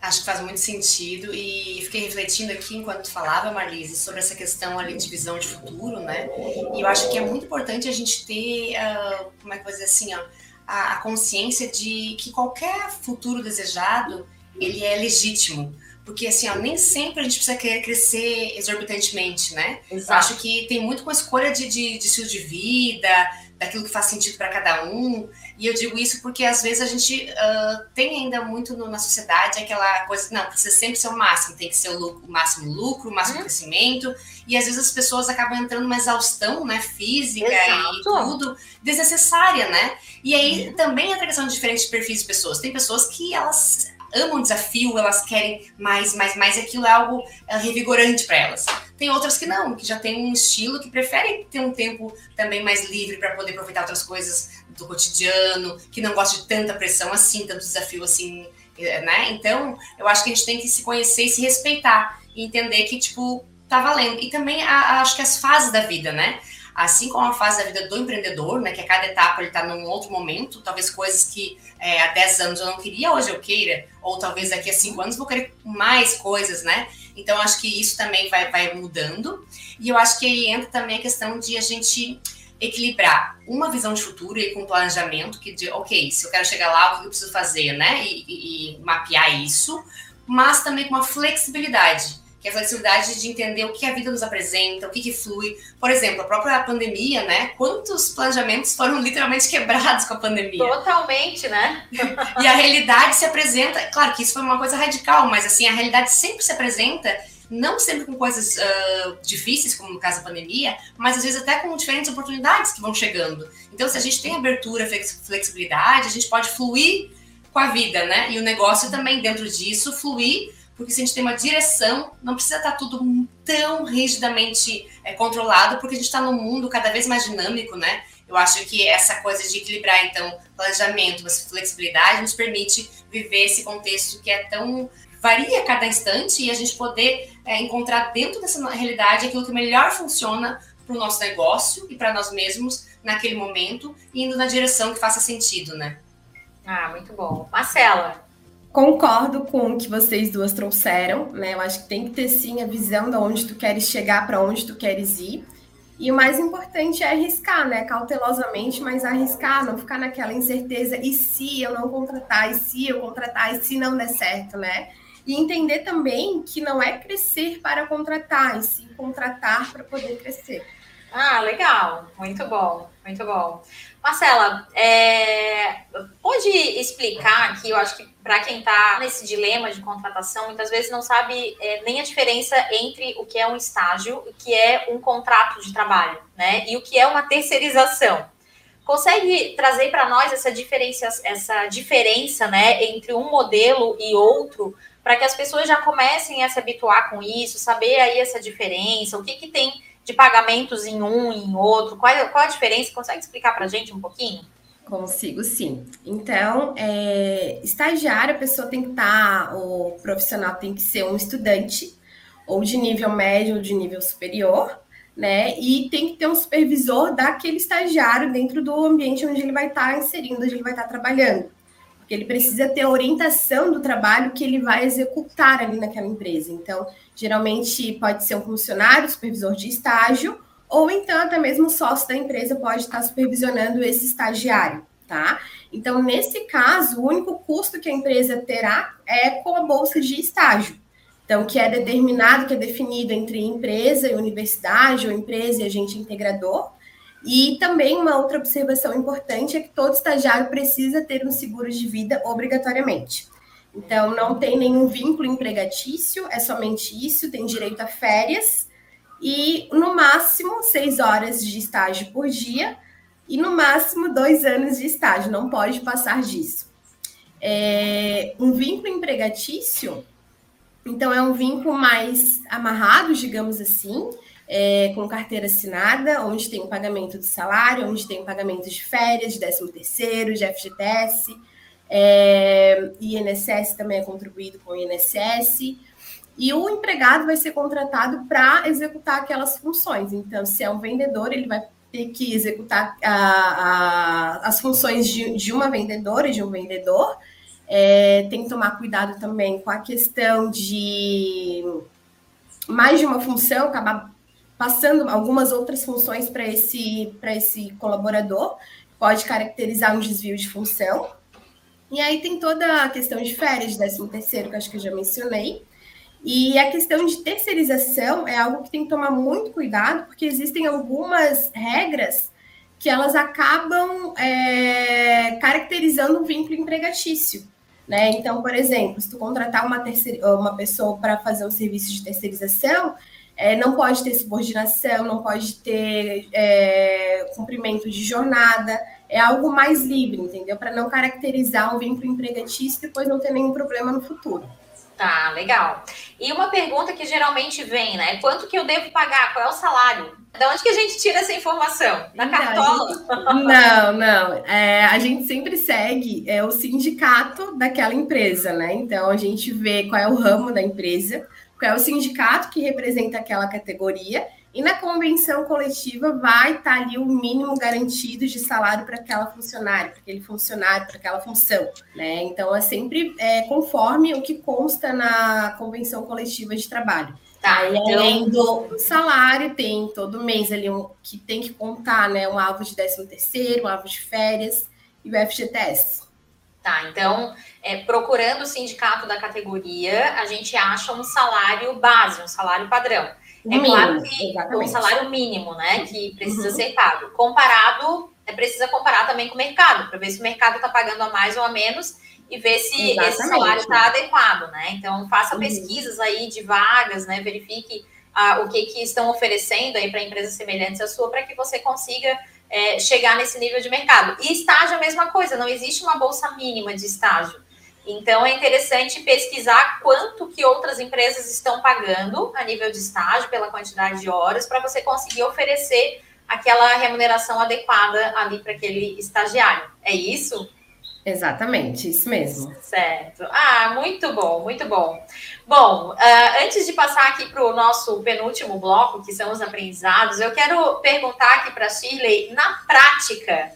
Acho que faz muito sentido e fiquei refletindo aqui enquanto falava, Marlise, sobre essa questão ali de visão de futuro, né? E eu acho que é muito importante a gente ter, uh, como é que eu vou dizer assim, ó, a, a, consciência de que qualquer futuro desejado, ele é legítimo. Porque, assim, ó, nem sempre a gente precisa querer crescer exorbitantemente, né? Exato. Eu acho que tem muito com a escolha de, de, de estilo de vida, daquilo que faz sentido para cada um. E eu digo isso porque às vezes a gente uh, tem ainda muito no, na sociedade aquela coisa, não, precisa sempre ser o máximo, tem que ser o, lucro, o máximo lucro, o máximo uhum. crescimento. E às vezes as pessoas acabam entrando numa exaustão, né, física Exato. e tudo, desnecessária, né? E aí uhum. também entra a questão de diferentes perfis de pessoas. Tem pessoas que elas amam desafio, elas querem mais, mais, mais, aquilo é algo é, revigorante para elas. Tem outras que não, que já têm um estilo que preferem ter um tempo também mais livre para poder aproveitar outras coisas do cotidiano, que não gosta de tanta pressão assim, tanto desafio assim, né? Então, eu acho que a gente tem que se conhecer e se respeitar e entender que, tipo, tá valendo. E também a, a, acho que as fases da vida, né? Assim como a fase da vida do empreendedor, né? Que a cada etapa ele tá num outro momento, talvez coisas que é, há 10 anos eu não queria, hoje eu queira, ou talvez daqui a 5 anos vou querer mais coisas, né? Então, acho que isso também vai, vai mudando. E eu acho que aí entra também a questão de a gente equilibrar uma visão de futuro e com planejamento que de, ok, se eu quero chegar lá, o que eu preciso fazer, né? E, e, e mapear isso, mas também com uma flexibilidade, é a flexibilidade de entender o que a vida nos apresenta, o que, que flui. Por exemplo, a própria pandemia, né? Quantos planejamentos foram literalmente quebrados com a pandemia? Totalmente, né? e a realidade se apresenta, claro que isso foi uma coisa radical, mas assim, a realidade sempre se apresenta não sempre com coisas uh, difíceis, como no caso da pandemia, mas às vezes até com diferentes oportunidades que vão chegando. Então, se a gente tem abertura, flexibilidade, a gente pode fluir com a vida, né? E o negócio também dentro disso fluir, porque se a gente tem uma direção, não precisa estar tudo tão rigidamente é, controlado, porque a gente está num mundo cada vez mais dinâmico, né? Eu acho que essa coisa de equilibrar, então, planejamento, flexibilidade, nos permite viver esse contexto que é tão varia a cada instante e a gente poder é, encontrar dentro dessa realidade aquilo que melhor funciona para o nosso negócio e para nós mesmos naquele momento, indo na direção que faça sentido, né? Ah, muito bom. Marcela. Concordo com o que vocês duas trouxeram, né? Eu acho que tem que ter sim a visão de onde tu queres chegar, para onde tu queres ir. E o mais importante é arriscar, né? Cautelosamente, mas arriscar, não ficar naquela incerteza. E se eu não contratar? E se eu contratar? E se não der certo, né? E entender também que não é crescer para contratar, e sim contratar para poder crescer. Ah, legal. Muito bom, muito bom. Marcela, é, pode explicar aqui, eu acho que para quem está nesse dilema de contratação, muitas vezes não sabe é, nem a diferença entre o que é um estágio, o que é um contrato de trabalho, né? E o que é uma terceirização. Consegue trazer para nós essa diferença, essa diferença, né, entre um modelo e outro, para que as pessoas já comecem a se habituar com isso, saber aí essa diferença, o que, que tem de pagamentos em um e em outro? Qual, qual a diferença? Consegue explicar para a gente um pouquinho? Consigo sim. Então, é, estagiário, a pessoa tem que estar, tá, o profissional tem que ser um estudante, ou de nível médio ou de nível superior, né? E tem que ter um supervisor daquele estagiário dentro do ambiente onde ele vai estar tá inserindo, onde ele vai estar tá trabalhando. Porque ele precisa ter a orientação do trabalho que ele vai executar ali naquela empresa. Então, geralmente pode ser um funcionário, supervisor de estágio, ou então até mesmo o sócio da empresa pode estar supervisionando esse estagiário, tá? Então, nesse caso, o único custo que a empresa terá é com a bolsa de estágio. Então, que é determinado, que é definido entre empresa e universidade, ou empresa e agente integrador, e também uma outra observação importante é que todo estagiário precisa ter um seguro de vida obrigatoriamente. Então, não tem nenhum vínculo empregatício, é somente isso, tem direito a férias e, no máximo, seis horas de estágio por dia e, no máximo, dois anos de estágio, não pode passar disso. É, um vínculo empregatício, então, é um vínculo mais amarrado, digamos assim, é, com carteira assinada, onde tem o pagamento do salário, onde tem o pagamento de férias, de 13 terceiro, de FGTS, é, INSS também é contribuído com o INSS, e o empregado vai ser contratado para executar aquelas funções. Então, se é um vendedor, ele vai ter que executar a, a, as funções de, de, uma vendedora e de um vendedor. É, tem que tomar cuidado também com a questão de mais de uma função, acabar passando algumas outras funções para esse, esse colaborador, pode caracterizar um desvio de função. E aí tem toda a questão de férias, de 13 terceiro, que acho que eu já mencionei. E a questão de terceirização é algo que tem que tomar muito cuidado, porque existem algumas regras que elas acabam é, caracterizando um vínculo empregatício. Né? Então, por exemplo, se tu contratar uma, uma pessoa para fazer um serviço de terceirização, é, não pode ter subordinação, não pode ter é, cumprimento de jornada, é algo mais livre, entendeu? Para não caracterizar um vínculo empregatício e depois não ter nenhum problema no futuro. Tá, legal. E uma pergunta que geralmente vem, né? Quanto que eu devo pagar? Qual é o salário? De onde que a gente tira essa informação? Da cartola? Não, não. não. É, a gente sempre segue é, o sindicato daquela empresa, né? Então a gente vê qual é o ramo da empresa, é o sindicato que representa aquela categoria, e na convenção coletiva vai estar tá ali o mínimo garantido de salário para aquela funcionária, para aquele funcionário, para aquela função. Né? Então, é sempre é, conforme o que consta na convenção coletiva de trabalho. Tá, Aí, então... além do salário, tem todo mês ali um, que tem que contar né, um alvo de 13 terceiro, um alvo de férias e o FGTS. Tá, então, é, procurando o sindicato da categoria, a gente acha um salário base, um salário padrão. É mínimo, claro que exatamente. um salário mínimo, né, que precisa uhum. ser pago. Comparado, é precisa comparar também com o mercado, para ver se o mercado está pagando a mais ou a menos e ver se Exatamente. esse salário está adequado, né? Então, faça uhum. pesquisas aí de vagas, né? Verifique ah, o que, que estão oferecendo aí para empresas semelhantes à sua, para que você consiga é, chegar nesse nível de mercado. E estágio é a mesma coisa, não existe uma bolsa mínima de estágio. Então é interessante pesquisar quanto que outras empresas estão pagando a nível de estágio pela quantidade de horas para você conseguir oferecer aquela remuneração adequada ali para aquele estagiário. É isso? Exatamente, isso mesmo. Certo. Ah, muito bom, muito bom. Bom, uh, antes de passar aqui para o nosso penúltimo bloco, que são os aprendizados, eu quero perguntar aqui para a Shirley, na prática,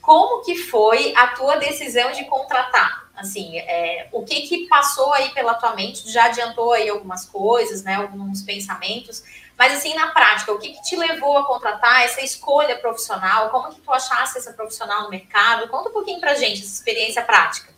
como que foi a tua decisão de contratar? Assim, é, o que que passou aí pela tua mente? Já adiantou aí algumas coisas, né? Alguns pensamentos, mas assim, na prática, o que, que te levou a contratar essa escolha profissional? Como que tu achaste essa profissional no mercado? Conta um pouquinho pra gente essa experiência prática.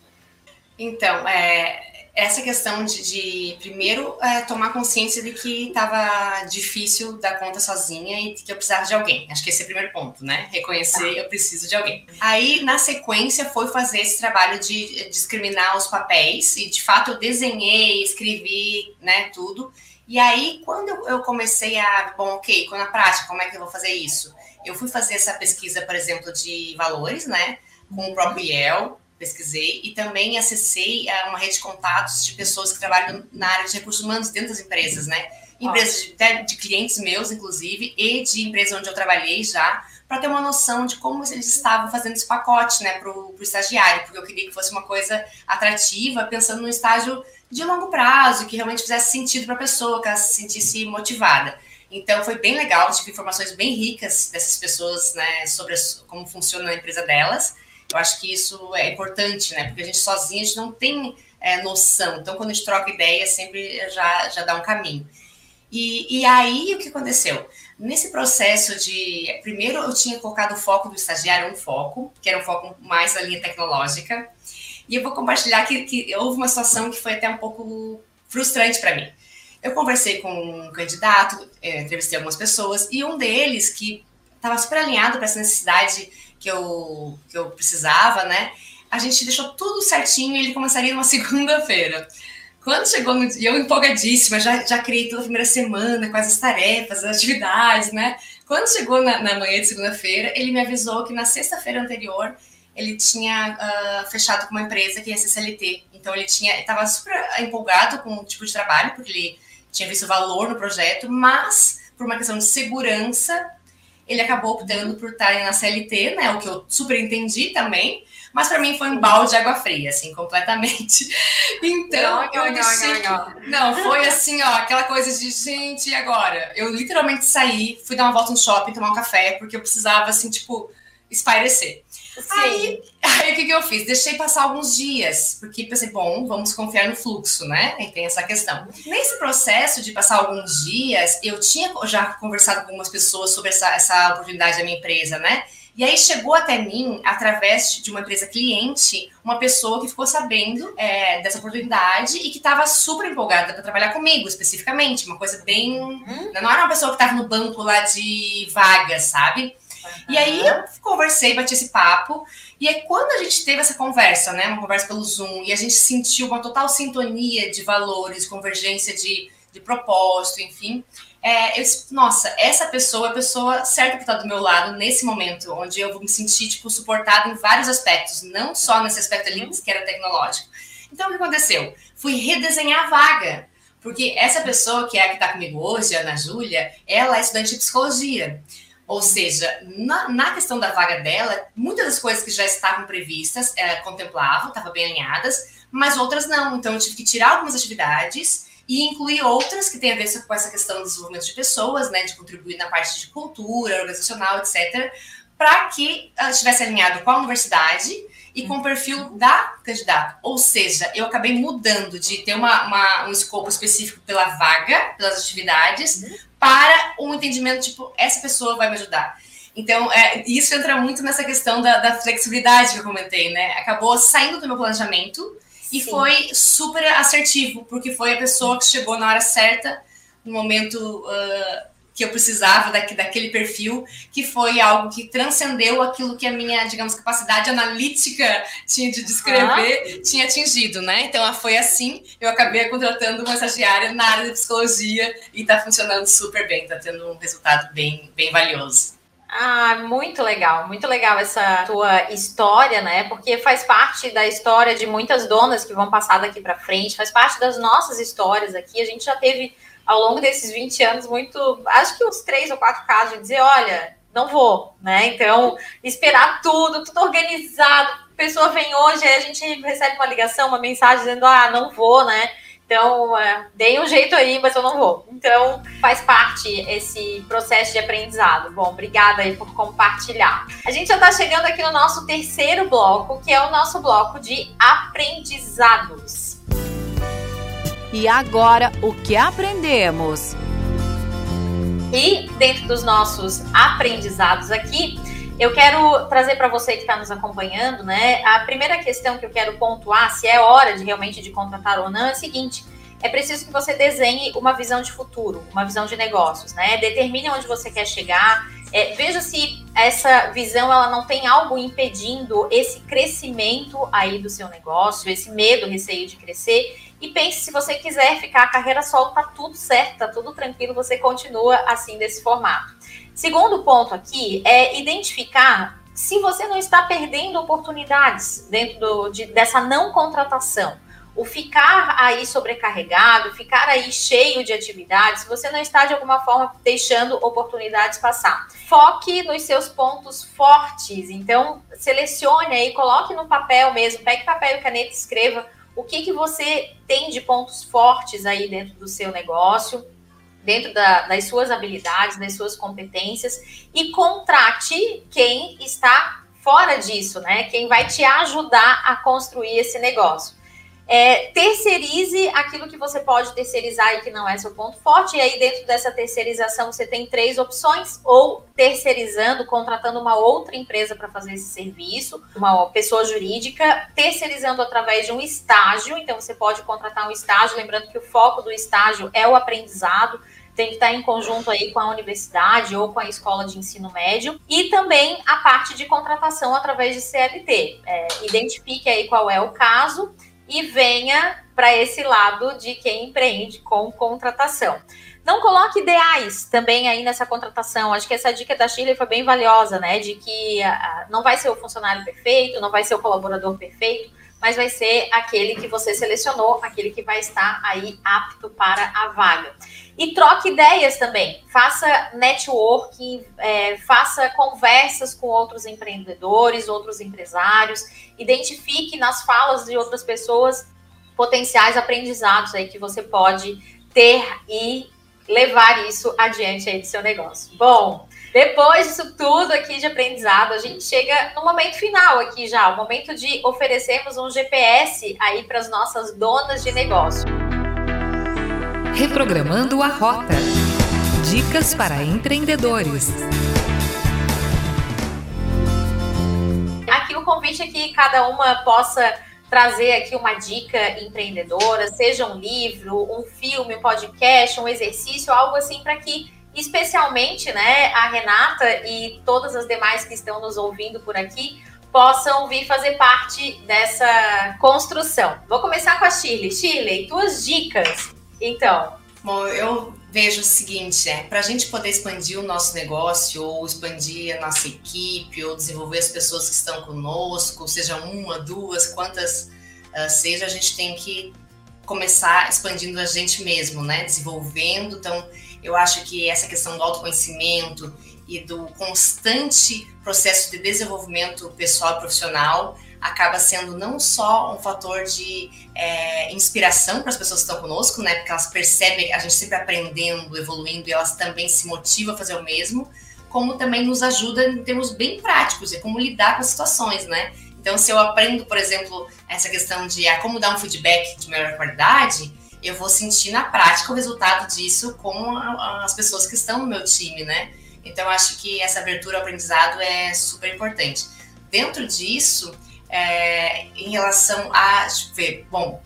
Então, é, essa questão de, de primeiro, é, tomar consciência de que estava difícil dar conta sozinha e que eu precisava de alguém. Acho que esse é o primeiro ponto, né? Reconhecer tá. eu preciso de alguém. Aí, na sequência, foi fazer esse trabalho de discriminar os papéis e, de fato, eu desenhei, escrevi, né, tudo. E aí, quando eu comecei a, bom, ok, com a prática, como é que eu vou fazer isso? Eu fui fazer essa pesquisa, por exemplo, de valores, né, com o próprio IEL, pesquisei, e também acessei uh, uma rede de contatos de pessoas que trabalham na área de recursos humanos dentro das empresas, né, empresas de, de clientes meus, inclusive, e de empresas onde eu trabalhei já, para ter uma noção de como eles estavam fazendo esse pacote, né, para o estagiário, porque eu queria que fosse uma coisa atrativa, pensando no estágio de longo prazo, que realmente fizesse sentido para a pessoa, que ela se sentisse motivada. Então foi bem legal, tive informações bem ricas dessas pessoas, né, sobre como funciona a empresa delas. Eu acho que isso é importante, né, porque a gente sozinha a gente não tem é, noção. Então quando a gente troca ideia, sempre já, já dá um caminho. E, e aí o que aconteceu? Nesse processo de. Primeiro eu tinha colocado o foco do estagiário, um foco, que era um foco mais na linha tecnológica. E eu vou compartilhar que, que houve uma situação que foi até um pouco frustrante para mim. Eu conversei com um candidato, é, entrevistei algumas pessoas, e um deles, que estava super alinhado para essa necessidade que eu, que eu precisava, né? A gente deixou tudo certinho e ele começaria numa segunda-feira. Quando chegou no dia, eu empolgadíssima, já, já criei toda a primeira semana, quais as tarefas, as atividades, né? Quando chegou na, na manhã de segunda-feira, ele me avisou que na sexta-feira anterior ele tinha uh, fechado com uma empresa que ia ser CLT. Então ele tinha, estava super empolgado com o tipo de trabalho, porque ele tinha visto valor no projeto, mas por uma questão de segurança, ele acabou optando por estar na CLT, né? O que eu super entendi também. Mas para mim foi um balde de água fria, assim, completamente. Então, não, eu deixei. Não, foi assim, ó, aquela coisa de, gente, e agora? Eu literalmente saí, fui dar uma volta no shopping, tomar um café, porque eu precisava, assim, tipo, espairecer. Aí, aí o que, que eu fiz? Deixei passar alguns dias, porque pensei, bom, vamos confiar no fluxo, né? E tem essa questão. Nesse processo de passar alguns dias, eu tinha já conversado com algumas pessoas sobre essa, essa oportunidade da minha empresa, né? E aí chegou até mim, através de uma empresa cliente, uma pessoa que ficou sabendo é, dessa oportunidade e que estava super empolgada para trabalhar comigo, especificamente. Uma coisa bem. Hum? Não era uma pessoa que estava no banco lá de vagas, sabe? E aí eu conversei, bati esse papo. E aí, quando a gente teve essa conversa, né? Uma conversa pelo Zoom, e a gente sentiu uma total sintonia de valores, convergência de, de propósito, enfim. É, eu disse, nossa, essa pessoa é a pessoa certa que está do meu lado nesse momento, onde eu vou me sentir, tipo, suportada em vários aspectos, não só nesse aspecto ali que era tecnológico. Então, o que aconteceu? Fui redesenhar a vaga. Porque essa pessoa que é a que está comigo hoje, a Ana Júlia, ela é estudante de psicologia. Ou seja, na, na, questão da vaga dela, muitas das coisas que já estavam previstas é, contemplavam, estavam bem alinhadas, mas outras não. Então, eu tive que tirar algumas atividades e incluir outras que têm a ver com essa questão do desenvolvimento de pessoas, né, de contribuir na parte de cultura, organizacional, etc., para que ela estivesse alinhado com a universidade e com o perfil da candidata. Ou seja, eu acabei mudando de ter uma, uma um escopo específico pela vaga, pelas atividades, uhum para um entendimento tipo, essa pessoa vai me ajudar. Então, é, isso entra muito nessa questão da, da, flexibilidade que eu comentei, né? Acabou saindo do meu planejamento e foi super assertivo, porque foi a pessoa que chegou na hora certa, no momento uh, que eu precisava daqui, daquele perfil, que foi algo que transcendeu aquilo que a minha, digamos, capacidade analítica tinha de descrever, tinha atingido, né? Então foi assim, eu acabei contratando uma estagiária na área de psicologia e está funcionando super bem, está tendo um resultado bem, bem valioso. Ah, muito legal, muito legal essa tua história, né? Porque faz parte da história de muitas donas que vão passar daqui para frente, faz parte das nossas histórias aqui. A gente já teve ao longo desses 20 anos muito, acho que uns três ou quatro casos de dizer, olha, não vou, né? Então, esperar tudo, tudo organizado. A pessoa vem hoje, aí a gente recebe uma ligação, uma mensagem dizendo, ah, não vou, né? Então, é, dei um jeito aí, mas eu não vou. Então, faz parte esse processo de aprendizado. Bom, obrigada aí por compartilhar. A gente já está chegando aqui no nosso terceiro bloco, que é o nosso bloco de aprendizados. E agora, o que aprendemos? E dentro dos nossos aprendizados aqui, eu quero trazer para você que está nos acompanhando, né? A primeira questão que eu quero pontuar, se é hora de realmente de contratar ou não, é a seguinte: é preciso que você desenhe uma visão de futuro, uma visão de negócios, né? Determine onde você quer chegar. É, veja se essa visão ela não tem algo impedindo esse crescimento aí do seu negócio, esse medo, receio de crescer. E pense se você quiser ficar a carreira solo, tá tudo certo, tá tudo tranquilo, você continua assim desse formato. Segundo ponto aqui é identificar se você não está perdendo oportunidades dentro do, de, dessa não contratação. O ficar aí sobrecarregado, ficar aí cheio de atividades, você não está de alguma forma deixando oportunidades passar. Foque nos seus pontos fortes. Então, selecione aí, coloque no papel mesmo, pegue papel e caneta e escreva o que, que você tem de pontos fortes aí dentro do seu negócio dentro da, das suas habilidades, das suas competências e contrate quem está fora disso, né? Quem vai te ajudar a construir esse negócio. É, terceirize aquilo que você pode terceirizar e que não é seu ponto forte. E aí, dentro dessa terceirização, você tem três opções: ou terceirizando, contratando uma outra empresa para fazer esse serviço, uma pessoa jurídica, terceirizando através de um estágio. Então, você pode contratar um estágio, lembrando que o foco do estágio é o aprendizado tem que estar em conjunto aí com a universidade ou com a escola de ensino médio e também a parte de contratação através de CLT. É, identifique aí qual é o caso e venha para esse lado de quem empreende com contratação. Não coloque ideais também aí nessa contratação. Acho que essa dica da Shirley foi bem valiosa, né? De que não vai ser o funcionário perfeito, não vai ser o colaborador perfeito, mas vai ser aquele que você selecionou, aquele que vai estar aí apto para a vaga. E troque ideias também, faça networking, é, faça conversas com outros empreendedores, outros empresários, identifique nas falas de outras pessoas potenciais aprendizados aí que você pode ter e levar isso adiante aí do seu negócio. Bom, depois disso tudo aqui de aprendizado, a gente chega no momento final aqui já, o momento de oferecermos um GPS aí para as nossas donas de negócio. Reprogramando a rota. Dicas para empreendedores. Aqui o convite é que cada uma possa trazer aqui uma dica empreendedora, seja um livro, um filme, um podcast, um exercício, algo assim para que especialmente, né, a Renata e todas as demais que estão nos ouvindo por aqui possam vir fazer parte dessa construção. Vou começar com a Shirley. Shirley, tuas dicas. Então, Bom, eu vejo o seguinte, é, para a gente poder expandir o nosso negócio, ou expandir a nossa equipe, ou desenvolver as pessoas que estão conosco, seja uma, duas, quantas uh, seja, a gente tem que começar expandindo a gente mesmo, né? Desenvolvendo. Então, eu acho que essa questão do autoconhecimento e do constante processo de desenvolvimento pessoal e profissional acaba sendo não só um fator de é, inspiração para as pessoas que estão conosco, né? Porque elas percebem a gente sempre aprendendo, evoluindo, e elas também se motivam a fazer o mesmo, como também nos ajuda em termos bem práticos, de como lidar com as situações, né? Então, se eu aprendo, por exemplo, essa questão de como dar um feedback de melhor qualidade, eu vou sentir na prática o resultado disso com as pessoas que estão no meu time, né? Então, acho que essa abertura ao aprendizado é super importante. Dentro disso, é, em relação a. Deixa eu ver. Bom,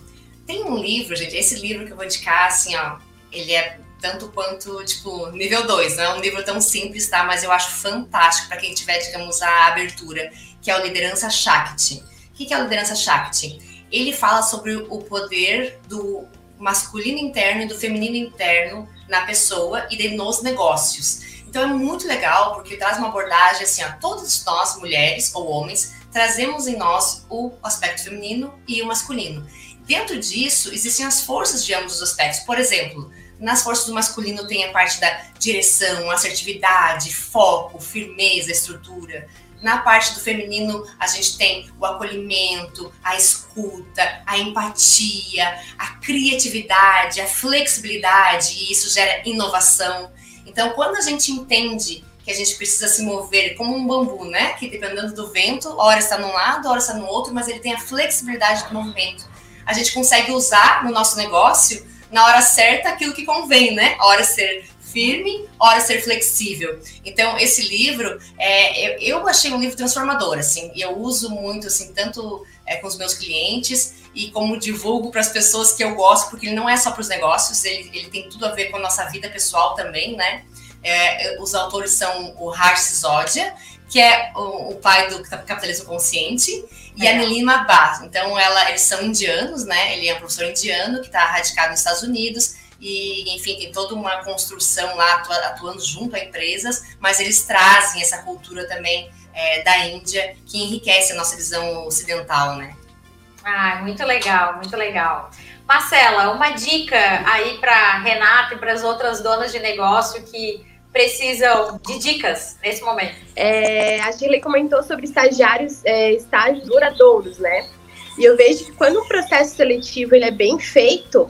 tem um livro, gente. Esse livro que eu vou indicar, assim, ó, ele é tanto quanto, tipo, nível 2. Não é um livro tão simples, tá? Mas eu acho fantástico para quem tiver, digamos, a abertura, que é o Liderança Shakti. O que é a Liderança Shakti? Ele fala sobre o poder do masculino interno e do feminino interno na pessoa e nos negócios. Então é muito legal porque traz uma abordagem assim, ó, todos nós, mulheres ou homens, trazemos em nós o aspecto feminino e o masculino. Dentro disso, existem as forças de ambos os aspectos. Por exemplo, nas forças do masculino tem a parte da direção, assertividade, foco, firmeza, estrutura. Na parte do feminino, a gente tem o acolhimento, a escuta, a empatia, a criatividade, a flexibilidade, e isso gera inovação. Então, quando a gente entende que a gente precisa se mover como um bambu, né? Que dependendo do vento, hora está num lado, hora está no outro, mas ele tem a flexibilidade do movimento. A gente consegue usar no nosso negócio, na hora certa, aquilo que convém, né? A hora ser firme, hora ser flexível. Então, esse livro, é, eu, eu achei um livro transformador, assim, e eu uso muito, assim, tanto é, com os meus clientes e como divulgo para as pessoas que eu gosto, porque ele não é só para os negócios, ele, ele tem tudo a ver com a nossa vida pessoal também, né? É, os autores são o Harsh Sisodia, que é o, o, pai do capitalismo consciente, e é. a Nilima Bhatt. Então, ela, eles são indianos, né? Ele é um professor indiano que está radicado nos Estados Unidos, e, enfim, tem toda uma construção lá atuando junto a empresas, mas eles trazem essa cultura também é, da Índia que enriquece a nossa visão ocidental, né? Ah, muito legal, muito legal. Marcela, uma dica aí para Renata e para as outras donas de negócio que precisam de dicas nesse momento. É, a Shirley comentou sobre estagiários, é, estágios duradouros, né? E eu vejo que quando o processo seletivo ele é bem feito,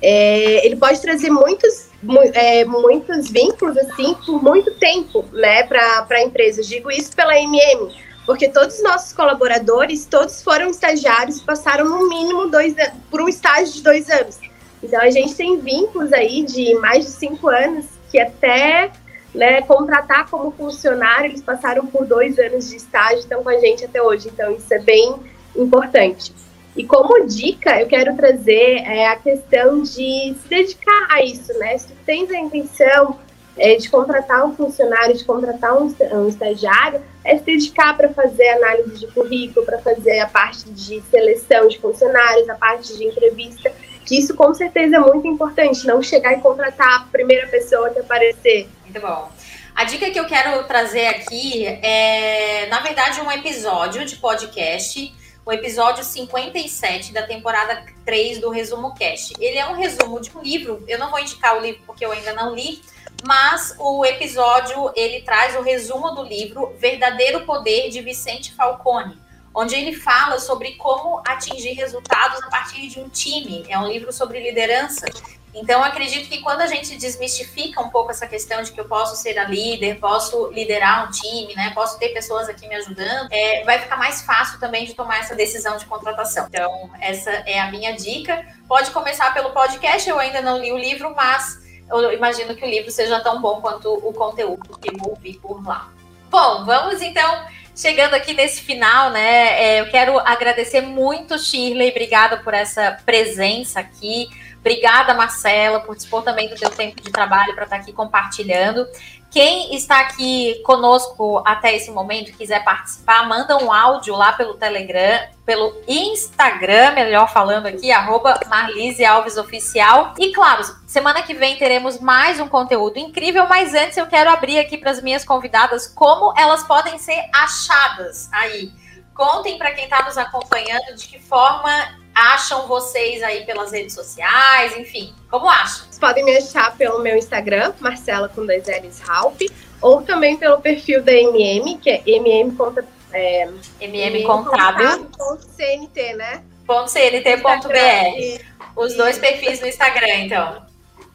é, ele pode trazer muitos, mu é, muitos vínculos assim por muito tempo, né, para a empresa. Digo isso pela MM porque todos os nossos colaboradores, todos foram estagiários, passaram no mínimo dois por um estágio de dois anos. Então a gente tem vínculos aí de mais de cinco anos que até né, contratar como funcionário, eles passaram por dois anos de estágio, estão com a gente até hoje. Então isso é bem importante. E como dica, eu quero trazer é, a questão de se dedicar a isso, né? Se tu tens a intenção é, de contratar um funcionário, de contratar um, um estagiário, é se dedicar para fazer análise de currículo, para fazer a parte de seleção de funcionários, a parte de entrevista, que isso com certeza é muito importante, não chegar e contratar a primeira pessoa que aparecer. Muito bom. A dica que eu quero trazer aqui é, na verdade, um episódio de podcast, o episódio 57 da temporada 3 do Resumo Cast. Ele é um resumo de um livro, eu não vou indicar o livro porque eu ainda não li, mas o episódio ele traz o resumo do livro Verdadeiro Poder de Vicente Falcone, onde ele fala sobre como atingir resultados a partir de um time. É um livro sobre liderança. Então, acredito que quando a gente desmistifica um pouco essa questão de que eu posso ser a líder, posso liderar um time, né, posso ter pessoas aqui me ajudando, é, vai ficar mais fácil também de tomar essa decisão de contratação. Então, essa é a minha dica. Pode começar pelo podcast, eu ainda não li o livro, mas eu imagino que o livro seja tão bom quanto o conteúdo que vou ouvir por lá. Bom, vamos então chegando aqui nesse final, né? É, eu quero agradecer muito, Shirley, obrigada por essa presença aqui. Obrigada, Marcela, por dispor também do teu tempo de trabalho para estar aqui compartilhando. Quem está aqui conosco até esse momento quiser participar, manda um áudio lá pelo Telegram, pelo Instagram, melhor falando aqui, arroba Marlise Alves Oficial. E claro, semana que vem teremos mais um conteúdo incrível, mas antes eu quero abrir aqui para as minhas convidadas como elas podem ser achadas aí. Contem para quem está nos acompanhando de que forma acham vocês aí pelas redes sociais, enfim, como acham? Vocês podem me achar pelo meu Instagram, Marcela com dois L's Ralph, ou também pelo perfil da MM, que é MM Conta, é, MM Contábil. CNT, né? .cnt.br. Os dois perfis no Instagram, então.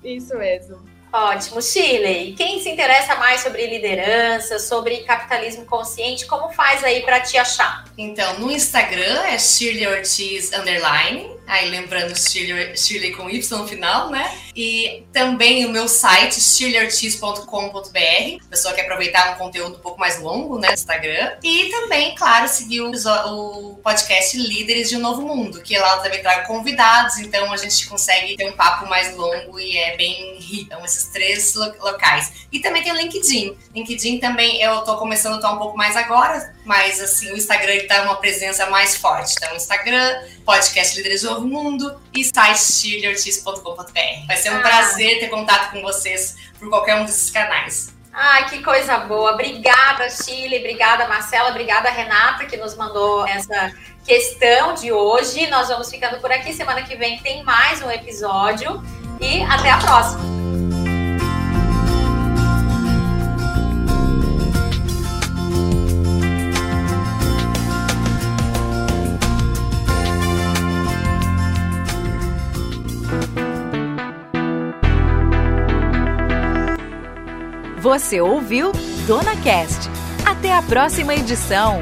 Isso mesmo. Ótimo. Shirley, quem se interessa mais sobre liderança, sobre capitalismo consciente, como faz aí para te achar? Então, no Instagram é Shirley Ortiz Underline, aí lembrando Shirley, Shirley com Y no final, né? E também o meu site, shirleyortiz.com.br. A pessoa quer aproveitar um conteúdo um pouco mais longo, né? Instagram. E também, claro, seguir o, o podcast Líderes de um Novo Mundo, que lá eu também trago convidados, então a gente consegue ter um papo mais longo e é bem rico. Então, esses três locais. E também tem o LinkedIn. LinkedIn também eu tô começando a estar um pouco mais agora, mas assim, o Instagram está uma presença mais forte. Então, Instagram, podcast Líderes do Novo Mundo e site chiliortiz.com.br. Vai ser um ah. prazer ter contato com vocês por qualquer um desses canais. Ai, que coisa boa. Obrigada, Chile. Obrigada, Marcela. Obrigada, Renata, que nos mandou essa questão de hoje. Nós vamos ficando por aqui. Semana que vem tem mais um episódio. E até a próxima. Você ouviu Dona Cast. Até a próxima edição.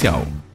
comercial.